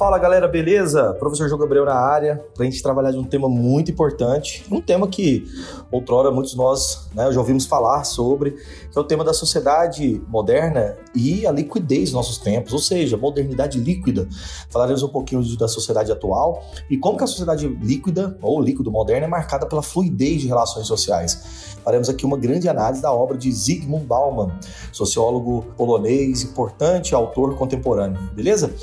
Fala galera, beleza? Professor João Gabriel na área, para a gente trabalhar de um tema muito importante, um tema que outrora muitos de nós né, já ouvimos falar sobre, que é o tema da sociedade moderna e a liquidez dos nossos tempos, ou seja, modernidade líquida. Falaremos um pouquinho da sociedade atual e como que a sociedade líquida ou líquido moderna é marcada pela fluidez de relações sociais. Faremos aqui uma grande análise da obra de Zygmunt Bauman, sociólogo polonês, importante autor contemporâneo, beleza?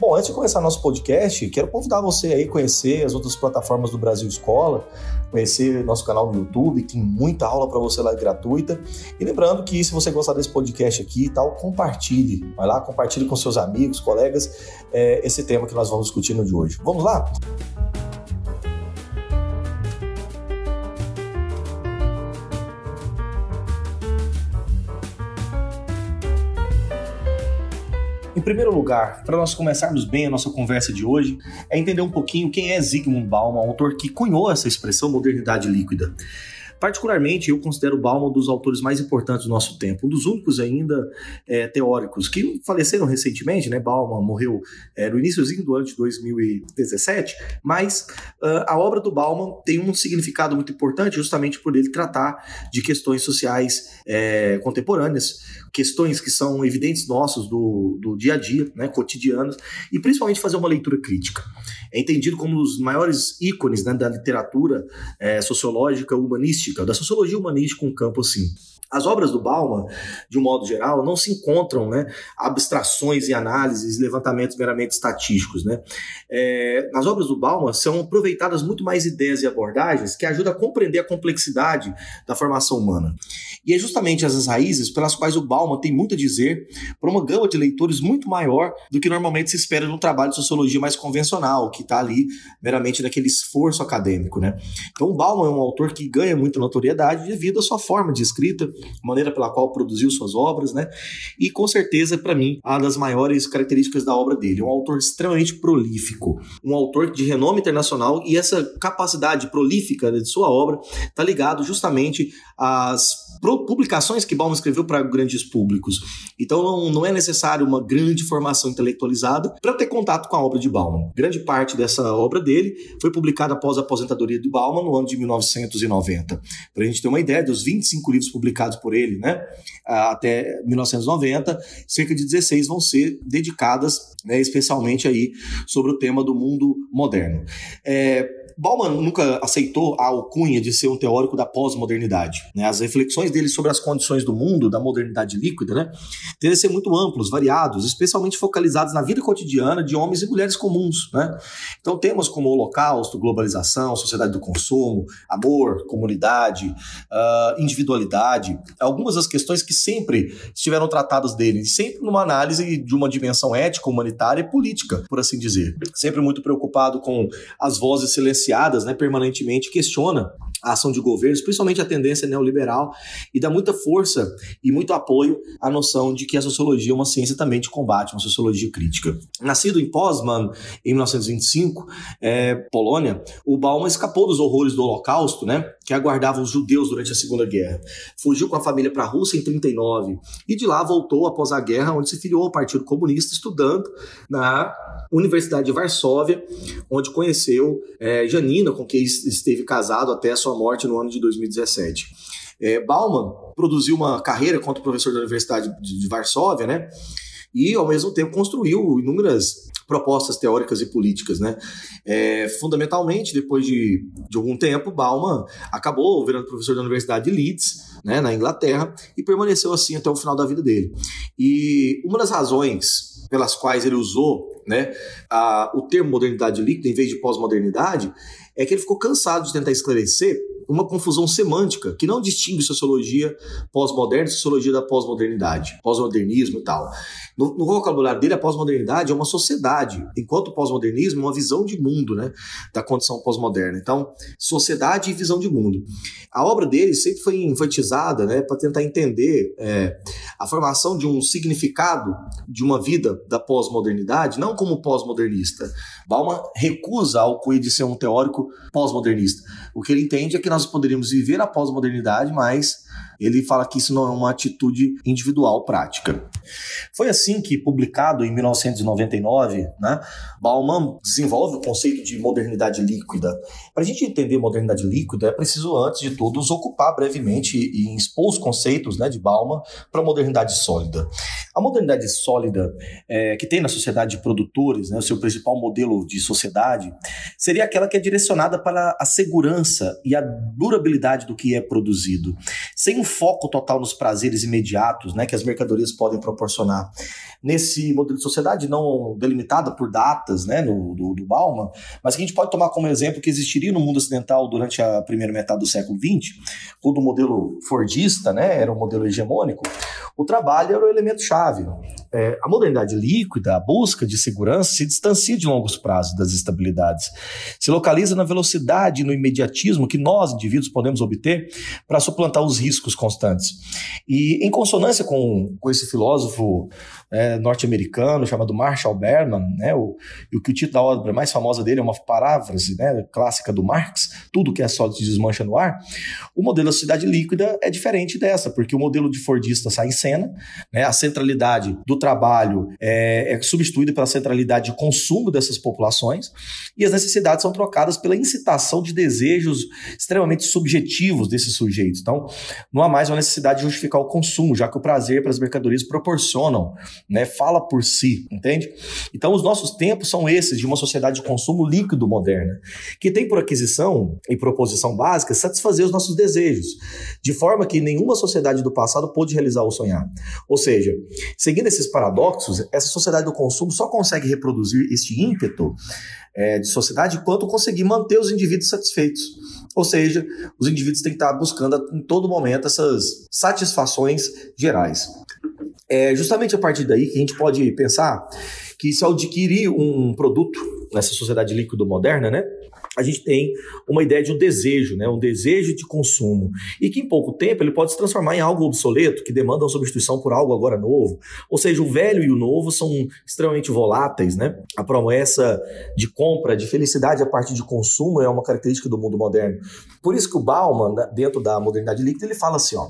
Bom, antes de começar nosso podcast, quero convidar você aí a conhecer as outras plataformas do Brasil Escola, conhecer nosso canal no YouTube, tem muita aula para você lá gratuita. E lembrando que se você gostar desse podcast aqui e tal, compartilhe. Vai lá, compartilhe com seus amigos, colegas, é, esse tema que nós vamos discutir no de hoje. Vamos lá? Primeiro lugar, para nós começarmos bem a nossa conversa de hoje, é entender um pouquinho quem é Zygmunt Bauman, autor que cunhou essa expressão modernidade líquida. Particularmente, eu considero Bauman um dos autores mais importantes do nosso tempo, um dos únicos ainda é, teóricos que faleceram recentemente, né? Bauman morreu é, no iníciozinho do ano de 2017, mas uh, a obra do Bauman tem um significado muito importante justamente por ele tratar de questões sociais é, contemporâneas, questões que são evidentes nossos do, do dia a dia, né, cotidianos, e principalmente fazer uma leitura crítica. É entendido como um dos maiores ícones né, da literatura é, sociológica humanística, da sociologia humanística, um campo assim. As obras do Bauman, de um modo geral, não se encontram né, abstrações e análises, levantamentos meramente estatísticos. Né? É, nas obras do Bauman são aproveitadas muito mais ideias e abordagens que ajudam a compreender a complexidade da formação humana. E é justamente essas raízes pelas quais o Bauman tem muito a dizer para uma gama de leitores muito maior do que normalmente se espera num trabalho de sociologia mais convencional, que está ali meramente naquele esforço acadêmico. Né? Então, o Bauman é um autor que ganha muita notoriedade devido à sua forma de escrita, maneira pela qual produziu suas obras, né? E com certeza, para mim, uma das maiores características da obra dele. Um autor extremamente prolífico, um autor de renome internacional e essa capacidade prolífica de sua obra está ligado justamente às publicações que Bauman escreveu para grandes públicos. Então não, não é necessário uma grande formação intelectualizada para ter contato com a obra de Bauman. Grande parte dessa obra dele foi publicada após a aposentadoria de Bauman no ano de 1990. Para a gente ter uma ideia, dos 25 livros publicados por ele, né, até 1990, cerca de 16 vão ser dedicadas, né, especialmente aí sobre o tema do mundo moderno. É, Bauman nunca aceitou a alcunha de ser um teórico da pós-modernidade. Né? As reflexões dele sobre as condições do mundo, da modernidade líquida, né, tendem a ser muito amplos, variados, especialmente focalizados na vida cotidiana de homens e mulheres comuns. Né? Então, temas como holocausto, globalização, sociedade do consumo, amor, comunidade, uh, individualidade, algumas das questões que sempre estiveram tratadas dele, sempre numa análise de uma dimensão ética, humanitária e política, por assim dizer. Sempre muito preocupado com as vozes silenciadas silenciadas né, permanentemente, questiona a ação de governos, principalmente a tendência neoliberal, e dá muita força e muito apoio à noção de que a sociologia é uma ciência também de combate, uma sociologia crítica. Nascido em Poznan, em 1925, é, Polônia, o Bauman escapou dos horrores do Holocausto, né, que aguardavam os judeus durante a Segunda Guerra. Fugiu com a família para a Rússia em 39 e de lá voltou após a guerra, onde se filiou ao Partido Comunista, estudando na Universidade de Varsóvia, onde conheceu é, Janina, com quem esteve casado até a sua morte no ano de 2017. É, Bauman produziu uma carreira como professor da Universidade de Varsóvia, né? E, ao mesmo tempo, construiu inúmeras propostas teóricas e políticas, né? É, fundamentalmente, depois de, de algum tempo, Bauman acabou virando professor da Universidade de Leeds, né, na Inglaterra, e permaneceu assim até o final da vida dele. E uma das razões pelas quais ele usou né, o termo modernidade líquida em vez de pós-modernidade é que ele ficou cansado de tentar esclarecer uma confusão semântica que não distingue sociologia pós-moderna e sociologia da pós-modernidade, pós-modernismo e tal. No, no, vocabulário dele, a pós-modernidade é uma sociedade, enquanto o pós-modernismo é uma visão de mundo, né, da condição pós-moderna. Então, sociedade e visão de mundo. A obra dele sempre foi enfatizada, né, para tentar entender é, a formação de um significado de uma vida da pós-modernidade, não como pós-modernista. Bauman recusa ao de ser um teórico pós-modernista. O que ele entende é que nós poderíamos viver a modernidade, mas ele fala que isso não é uma atitude individual prática. Foi assim que, publicado em 1999, né, Bauman desenvolve o conceito de modernidade líquida. Para a gente entender modernidade líquida, é preciso, antes de tudo, ocupar brevemente e expor os conceitos né, de Bauman para a modernidade sólida. A modernidade sólida, é, que tem na sociedade de produtores, né, o seu principal modelo de sociedade, seria aquela que é direcionada para a segurança e a durabilidade do que é produzido, sem um foco total nos prazeres imediatos né, que as mercadorias podem proporcionar. Nesse modelo de sociedade não delimitada por datas né, no, do, do Bauman, mas que a gente pode tomar como exemplo que existiria no mundo ocidental durante a primeira metade do século XX, quando o modelo fordista né, era o modelo hegemônico, o trabalho era o elemento chave. É, a modernidade líquida, a busca de segurança, se distancia de longos prazos das estabilidades. Se localiza na velocidade e no imediatismo que nós, indivíduos, podemos obter para suplantar os riscos constantes. E em consonância com, com esse filósofo é, norte-americano chamado Marshall Berman, né, o, o que o título da obra mais famosa dele é uma paráfrase né, clássica do Marx, tudo que é sólido se desmancha no ar, o modelo da sociedade líquida é diferente dessa, porque o modelo de Fordista sai em cena, né, a centralidade do trabalho é, é substituída pela centralidade de consumo dessas populações e as necessidades são trocadas pela incitação de desejos extremamente subjetivos desses sujeitos. Então, não há mais uma necessidade de justificar o consumo, já que o prazer para as mercadorias proporcionam, né, fala por si, entende? Então, os nossos tempos são esses de uma sociedade de consumo líquido moderna, que tem por aquisição e proposição básica satisfazer os nossos desejos, de forma que nenhuma sociedade do passado pôde realizar ou sonhar. Ou seja, seguindo esses paradoxos, essa sociedade do consumo só consegue reproduzir este ímpeto é, de sociedade quanto conseguir manter os indivíduos satisfeitos. Ou seja, os indivíduos têm que estar buscando em todo momento essas satisfações gerais. É justamente a partir daí que a gente pode pensar que se adquirir um produto nessa sociedade líquido moderna, né, a gente tem uma ideia de um desejo, né? um desejo de consumo. E que em pouco tempo ele pode se transformar em algo obsoleto, que demanda uma substituição por algo agora novo. Ou seja, o velho e o novo são extremamente voláteis. Né? A promessa de compra, de felicidade a partir de consumo é uma característica do mundo moderno. Por isso que o Bauman, dentro da modernidade líquida, ele fala assim: ó,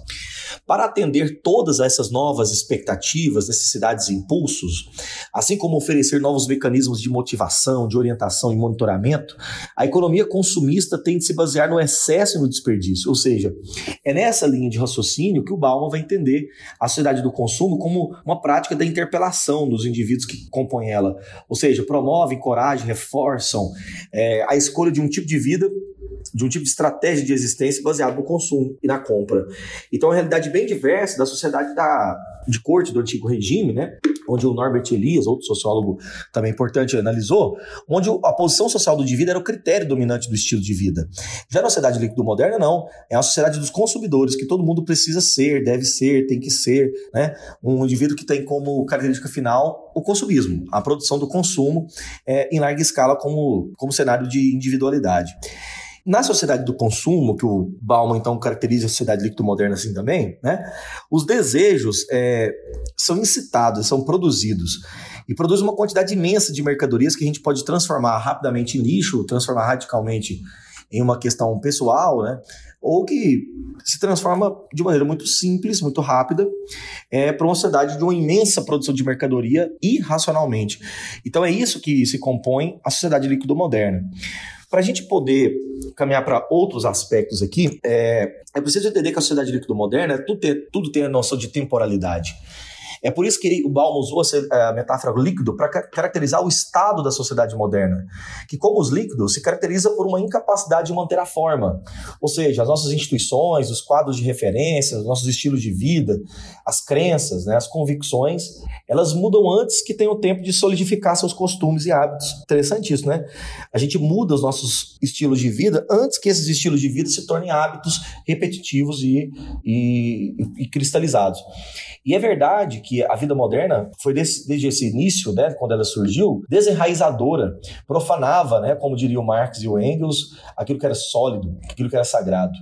para atender todas essas novas expectativas, necessidades e impulsos, assim como oferecer novos mecanismos de motivação, de orientação e monitoramento, a economia consumista tem de se basear no excesso e no desperdício. Ou seja, é nessa linha de raciocínio que o Bauman vai entender a sociedade do consumo como uma prática da interpelação dos indivíduos que compõem ela. Ou seja, promovem, encorajam, reforçam é, a escolha de um tipo de vida de um tipo de estratégia de existência baseado no consumo e na compra. Então, é uma realidade bem diversa da sociedade da, de corte do antigo regime, né? onde o Norbert Elias, outro sociólogo também importante, analisou, onde a posição social do indivíduo era o critério dominante do estilo de vida. Já na sociedade líquido moderna, não. É uma sociedade dos consumidores, que todo mundo precisa ser, deve ser, tem que ser. Né? Um indivíduo que tem como característica final o consumismo, a produção do consumo é, em larga escala como, como cenário de individualidade. Na sociedade do consumo, que o Bauman então caracteriza a sociedade líquido moderna assim também, né, os desejos é, são incitados, são produzidos e produz uma quantidade imensa de mercadorias que a gente pode transformar rapidamente em lixo, transformar radicalmente em uma questão pessoal, né? Ou que se transforma de maneira muito simples, muito rápida, é, para uma sociedade de uma imensa produção de mercadoria irracionalmente. Então é isso que se compõe a sociedade líquido moderna. Para a gente poder caminhar para outros aspectos aqui, é, é preciso entender que a sociedade líquido moderna tudo tem, tudo tem a noção de temporalidade. É por isso que o Bauman usou a metáfora líquido para caracterizar o estado da sociedade moderna, que como os líquidos se caracteriza por uma incapacidade de manter a forma, ou seja, as nossas instituições, os quadros de referência, os nossos estilos de vida, as crenças, né, as convicções, elas mudam antes que tenham tempo de solidificar seus costumes e hábitos. Interessante isso, né? A gente muda os nossos estilos de vida antes que esses estilos de vida se tornem hábitos repetitivos e, e, e cristalizados. E é verdade que a vida moderna foi desse, desde esse início, né, quando ela surgiu, desenraizadora, profanava, né, como diria o Marx e o Engels, aquilo que era sólido, aquilo que era sagrado.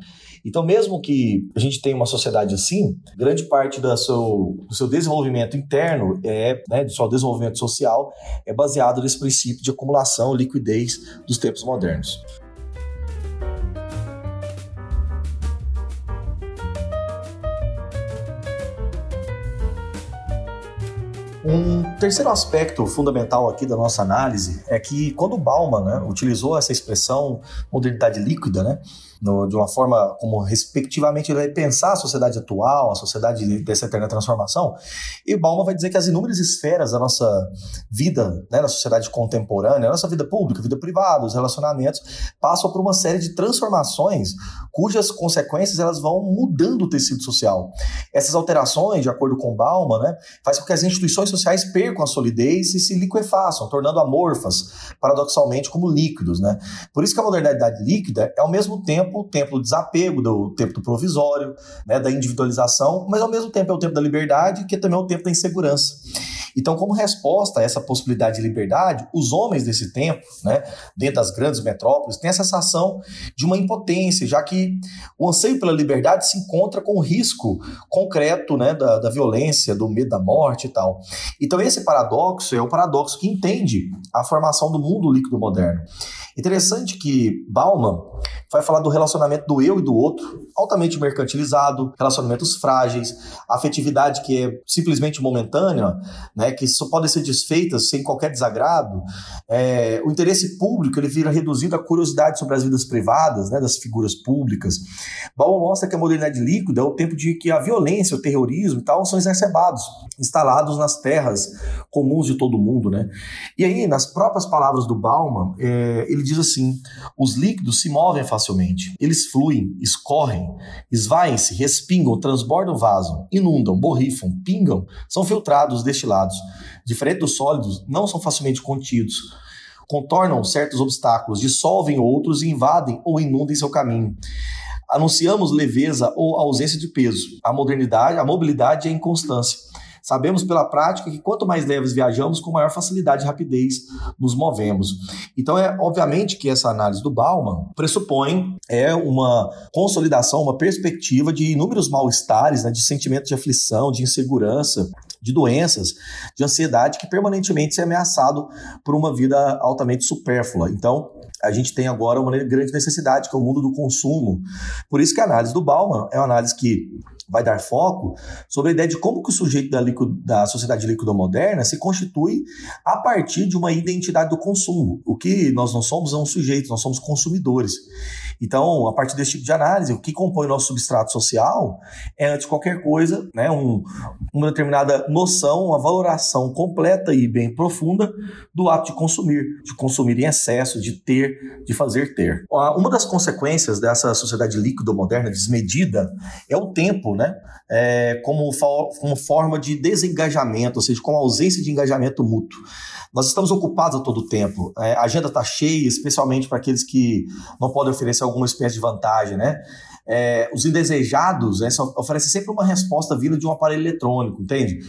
Então, mesmo que a gente tenha uma sociedade assim, grande parte do seu, do seu desenvolvimento interno, é, né, do seu desenvolvimento social, é baseado nesse princípio de acumulação, liquidez dos tempos modernos. Um terceiro aspecto fundamental aqui da nossa análise é que quando Bauman né, utilizou essa expressão modernidade líquida, né, no, de uma forma como respectivamente ele vai pensar a sociedade atual, a sociedade dessa eterna transformação, e Bauman vai dizer que as inúmeras esferas da nossa vida, né, na sociedade contemporânea, a nossa vida pública, vida privada, os relacionamentos, passam por uma série de transformações cujas consequências elas vão mudando o tecido social. Essas alterações, de acordo com Bauman, né, faz com que as instituições sociais percam a solidez e se liquefaçam, tornando amorfas, paradoxalmente, como líquidos. Né? Por isso que a modernidade líquida é ao mesmo tempo tempo, o tempo do desapego, do tempo do provisório, né, da individualização, mas ao mesmo tempo é o tempo da liberdade, que também é o tempo da insegurança. Então, como resposta a essa possibilidade de liberdade, os homens desse tempo, né, dentro das grandes metrópoles, têm a sensação de uma impotência, já que o anseio pela liberdade se encontra com o risco concreto né, da, da violência, do medo da morte e tal. Então, esse paradoxo é o paradoxo que entende a formação do mundo líquido moderno. Interessante que Bauman vai falar do relacionamento do eu e do outro, altamente mercantilizado, relacionamentos frágeis, afetividade que é simplesmente momentânea, né, que só podem ser desfeitas sem qualquer desagrado. É, o interesse público ele vira reduzido à curiosidade sobre as vidas privadas né, das figuras públicas. Bauman mostra que a modernidade líquida é o tempo de que a violência, o terrorismo e tal são exacerbados, instalados nas terras comuns de todo mundo. Né? E aí, nas próprias palavras do Bauman, é, ele diz assim: os líquidos se movem facilmente, eles fluem, escorrem, esvaem-se, respingam, transbordam, vazam, inundam, borrifam, pingam, são filtrados, destilados. Diferente dos sólidos, não são facilmente contidos. Contornam certos obstáculos, dissolvem outros e invadem ou inundem seu caminho. Anunciamos leveza ou ausência de peso. A modernidade, a mobilidade e a inconstância. Sabemos pela prática que quanto mais leves viajamos, com maior facilidade e rapidez nos movemos. Então, é obviamente que essa análise do Bauman pressupõe é uma consolidação, uma perspectiva de inúmeros mal-estares, né, de sentimento de aflição, de insegurança, de doenças, de ansiedade que permanentemente se é ameaçado por uma vida altamente supérflua. Então, a gente tem agora uma grande necessidade, que é o mundo do consumo. Por isso que a análise do Bauman é uma análise que vai dar foco sobre a ideia de como que o sujeito da, da sociedade líquida moderna se constitui a partir de uma identidade do consumo. O que nós não somos é um sujeito, nós somos consumidores. Então, a partir desse tipo de análise, o que compõe o nosso substrato social é, antes de qualquer coisa, né, um, uma determinada noção, uma valoração completa e bem profunda do ato de consumir, de consumir em excesso, de ter, de fazer ter. Uma das consequências dessa sociedade líquida moderna desmedida é o tempo, né, é, como, como forma de desengajamento, ou seja, com ausência de engajamento mútuo. Nós estamos ocupados a todo tempo. É, a agenda está cheia, especialmente para aqueles que não podem oferecer alguma espécie de vantagem, né? É, os indesejados né, oferecem sempre uma resposta vinda de um aparelho eletrônico, entende?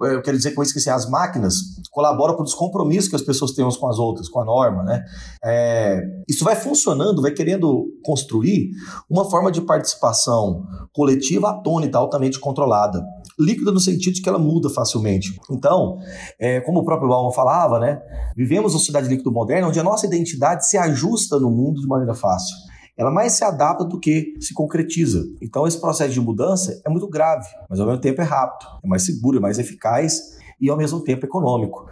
Eu quero dizer com isso que assim, as máquinas colaboram para o descompromisso que as pessoas têm umas com as outras, com a norma, né? É, isso vai funcionando, vai querendo construir uma forma de participação coletiva atônita, altamente controlada. Líquida no sentido de que ela muda facilmente. Então, é, como o próprio Bauman falava, né? Vivemos uma sociedade líquida moderna onde a nossa identidade se ajusta no mundo de maneira fácil ela mais se adapta do que se concretiza. Então, esse processo de mudança é muito grave, mas ao mesmo tempo é rápido, é mais seguro, é mais eficaz e ao mesmo tempo econômico.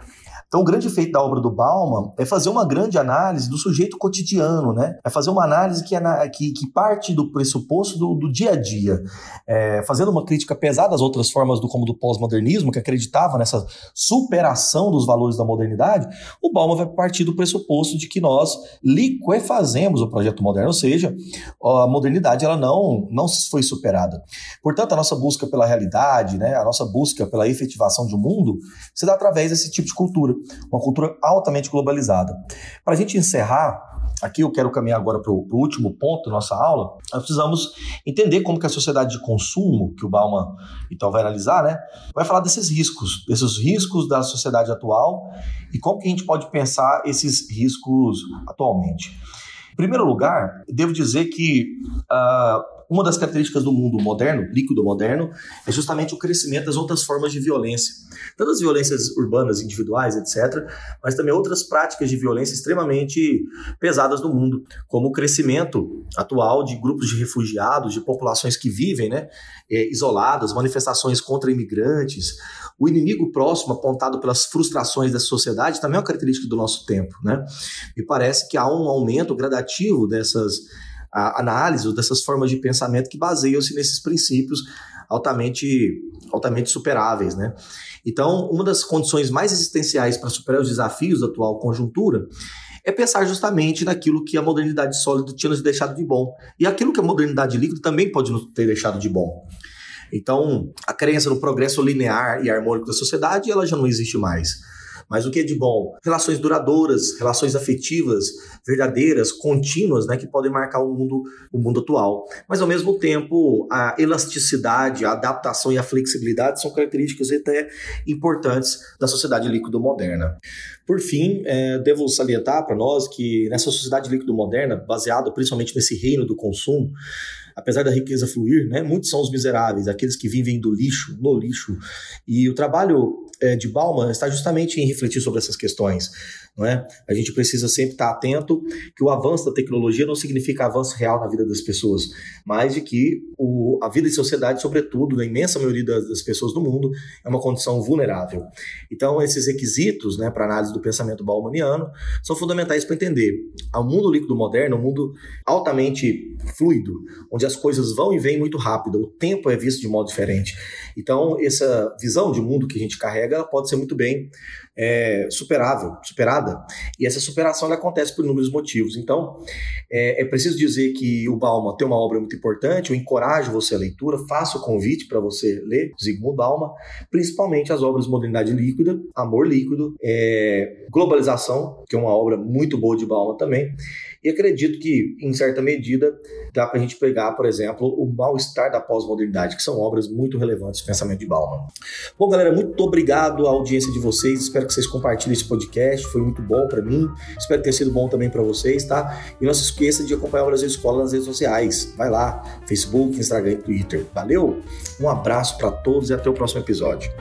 Então, o grande feito da obra do Bauman é fazer uma grande análise do sujeito cotidiano, né? É fazer uma análise que, que, que parte do pressuposto do, do dia a dia, é, fazendo uma crítica pesada às outras formas do como do pós-modernismo, que acreditava nessa superação dos valores da modernidade. O Bauman vai partir do pressuposto de que nós liquefazemos o projeto moderno, ou seja, a modernidade ela não, não foi superada. Portanto, a nossa busca pela realidade, né, a nossa busca pela efetivação de um mundo, se dá através desse tipo de cultura uma cultura altamente globalizada. Para a gente encerrar, aqui eu quero caminhar agora para o último ponto da nossa aula, nós precisamos entender como que a sociedade de consumo, que o Bauman então vai analisar, né, vai falar desses riscos, desses riscos da sociedade atual e como que a gente pode pensar esses riscos atualmente. Em primeiro lugar, devo dizer que uh, uma das características do mundo moderno, líquido moderno, é justamente o crescimento das outras formas de violência. Tanto as violências urbanas, individuais, etc., mas também outras práticas de violência extremamente pesadas no mundo, como o crescimento atual de grupos de refugiados, de populações que vivem né, é, isoladas, manifestações contra imigrantes, o inimigo próximo apontado pelas frustrações da sociedade também é uma característica do nosso tempo. Né? Me parece que há um aumento gradativo dessas análises, dessas formas de pensamento que baseiam-se nesses princípios altamente, altamente superáveis. Né? Então, uma das condições mais existenciais para superar os desafios da atual conjuntura é pensar justamente naquilo que a modernidade sólida tinha nos deixado de bom. E aquilo que a modernidade líquida também pode nos ter deixado de bom. Então, a crença no progresso linear e harmônico da sociedade, ela já não existe mais. Mas o que é de bom? Relações duradouras, relações afetivas, verdadeiras, contínuas, né, que podem marcar o mundo, o mundo atual. Mas ao mesmo tempo, a elasticidade, a adaptação e a flexibilidade são características até importantes da sociedade líquido moderna. Por fim, é, devo salientar para nós que nessa sociedade líquido moderna, baseada principalmente nesse reino do consumo, apesar da riqueza fluir, né, muitos são os miseráveis, aqueles que vivem do lixo, no lixo. E o trabalho é, de Bauman está justamente em refletir sobre essas questões. Não é? A gente precisa sempre estar atento que o avanço da tecnologia não significa avanço real na vida das pessoas, mas de que o, a vida em sociedade, sobretudo, na imensa maioria das, das, pessoas do mundo, é uma condição vulnerável. Então, esses requisitos né, para análise do pensamento baumaniano são fundamentais para entender o mundo líquido moderno, um mundo altamente fluido, onde as coisas vão e vêm muito rápido, o tempo é visto de modo diferente. Então, essa visão de mundo que a gente carrega pode ser muito bem é, superável, superada. E essa superação acontece por inúmeros motivos. Então, é, é, preciso dizer que o Bauman tem uma obra muito importante, eu encorajo você a leitura, faço o convite para você ler Zygmunt Bauman, principalmente as obras Modernidade Líquida, Amor Líquido, é, Globalização, que é uma obra muito boa de Bauman também, e acredito que, em certa medida, dá para a gente pegar, por exemplo, o mal-estar da pós-modernidade, que são obras muito relevantes do pensamento de Bauman. Bom, galera, muito obrigado à audiência de vocês. Espero que vocês compartilhem esse podcast. Foi muito bom para mim. Espero tenha sido bom também para vocês, tá? E não se esqueça de acompanhar o Brasil Escola nas redes sociais. Vai lá, Facebook, Instagram e Twitter. Valeu? Um abraço para todos e até o próximo episódio.